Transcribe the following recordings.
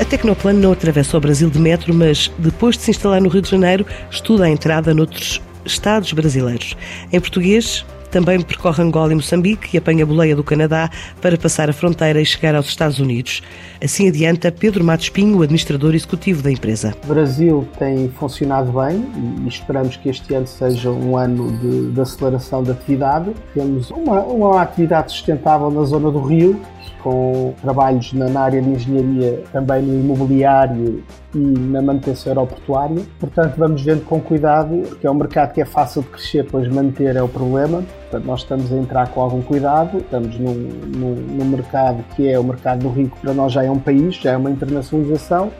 A Tecnoplan não atravessa o Brasil de metro, mas depois de se instalar no Rio de Janeiro, estuda a entrada noutros estados brasileiros. Em português, também percorre Angola e Moçambique e apanha a boleia do Canadá para passar a fronteira e chegar aos Estados Unidos. Assim adianta Pedro Matos Pinho, o administrador executivo da empresa. O Brasil tem funcionado bem e esperamos que este ano seja um ano de, de aceleração da atividade. Temos uma, uma atividade sustentável na zona do Rio, com trabalhos na, área de engenharia, também no imobiliário e na manutenção aeroportuária. Portanto, vamos vendo com cuidado, porque é um mercado que é fácil de crescer, pois manter é o problema. Portanto, nós estamos a entrar com algum cuidado, estamos num, num, num mercado que é o mercado do rico, para nós já é um país, já é uma internacionalização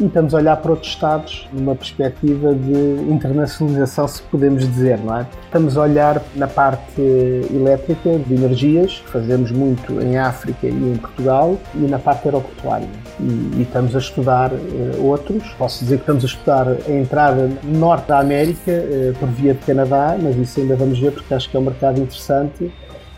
e estamos a olhar para outros Estados numa perspectiva de internacionalização, se podemos dizer, não é? Estamos a olhar na parte elétrica, de energias, que fazemos muito em África e em Portugal, e na parte aeroportuária. E, e estamos a estudar uh, outros. Posso dizer que estamos a estudar a entrada norte da América uh, por via de Canadá, mas isso ainda vamos ver porque acho que é um mercado interessante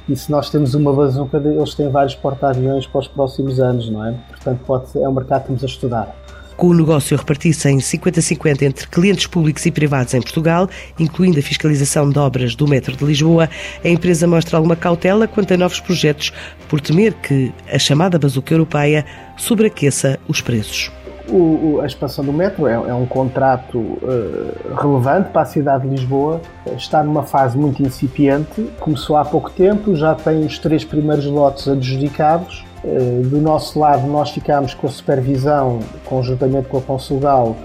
e se nós temos uma bazuca, eles têm vários porta-aviões para os próximos anos, não é? Portanto, pode, é um mercado que estamos a estudar. Com o negócio a repartir-se em 50-50 entre clientes públicos e privados em Portugal, incluindo a fiscalização de obras do metro de Lisboa, a empresa mostra alguma cautela quanto a novos projetos, por temer que a chamada bazuca europeia sobreaqueça os preços. O, a expansão do metro é, é um contrato uh, relevante para a cidade de Lisboa. Está numa fase muito incipiente, começou há pouco tempo, já tem os três primeiros lotes adjudicados do nosso lado, nós ficámos com a supervisão, conjuntamente com a Consugal,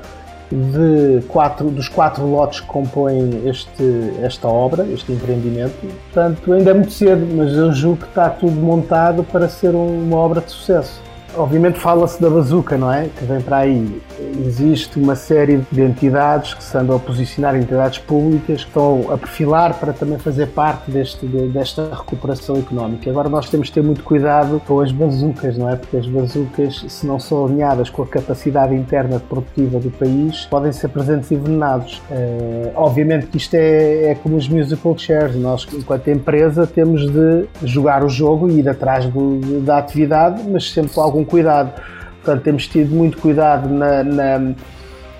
de quatro, dos quatro lotes que compõem este, esta obra, este empreendimento. Portanto, ainda é muito cedo, mas eu julgo que está tudo montado para ser uma obra de sucesso. Obviamente fala-se da bazuca, não é? Que vem para aí. Existe uma série de entidades que se andam a posicionar, entidades públicas, que estão a perfilar para também fazer parte deste, desta recuperação económica. Agora nós temos de ter muito cuidado com as bazucas, não é? Porque as bazucas, se não são alinhadas com a capacidade interna produtiva do país, podem ser presentes envenenados. Uh, obviamente que isto é, é como os musical chairs. Nós, enquanto empresa, temos de jogar o jogo e ir atrás do, da atividade, mas sempre com algum algum cuidado. Portanto, temos tido muito cuidado na, na,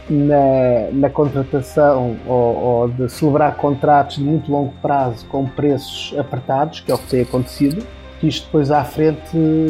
na, na contratação ou, ou, de celebrar contratos de muito longo prazo com preços apertados, que é o que tem acontecido que isto depois à frente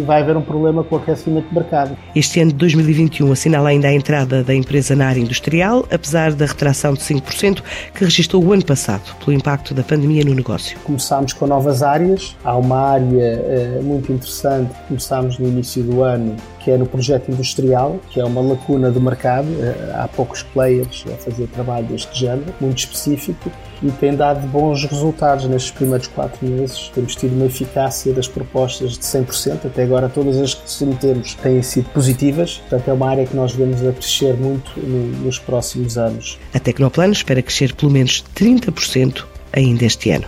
vai haver um problema com o aquecimento do mercado. Este ano de 2021 assinala ainda a entrada da empresa na área industrial, apesar da retração de 5% que registrou o ano passado, pelo impacto da pandemia no negócio. Começámos com novas áreas. Há uma área uh, muito interessante que começámos no início do ano, que é no projeto industrial, que é uma lacuna do mercado. Uh, há poucos players a fazer trabalho deste género, muito específico, e tem dado bons resultados nestes primeiros quatro meses. Temos tido uma eficácia das propostas de 100%, até agora todas as que submetemos têm sido positivas, portanto é uma área que nós vemos a crescer muito nos próximos anos. A Tecnoplano espera crescer pelo menos 30% ainda este ano.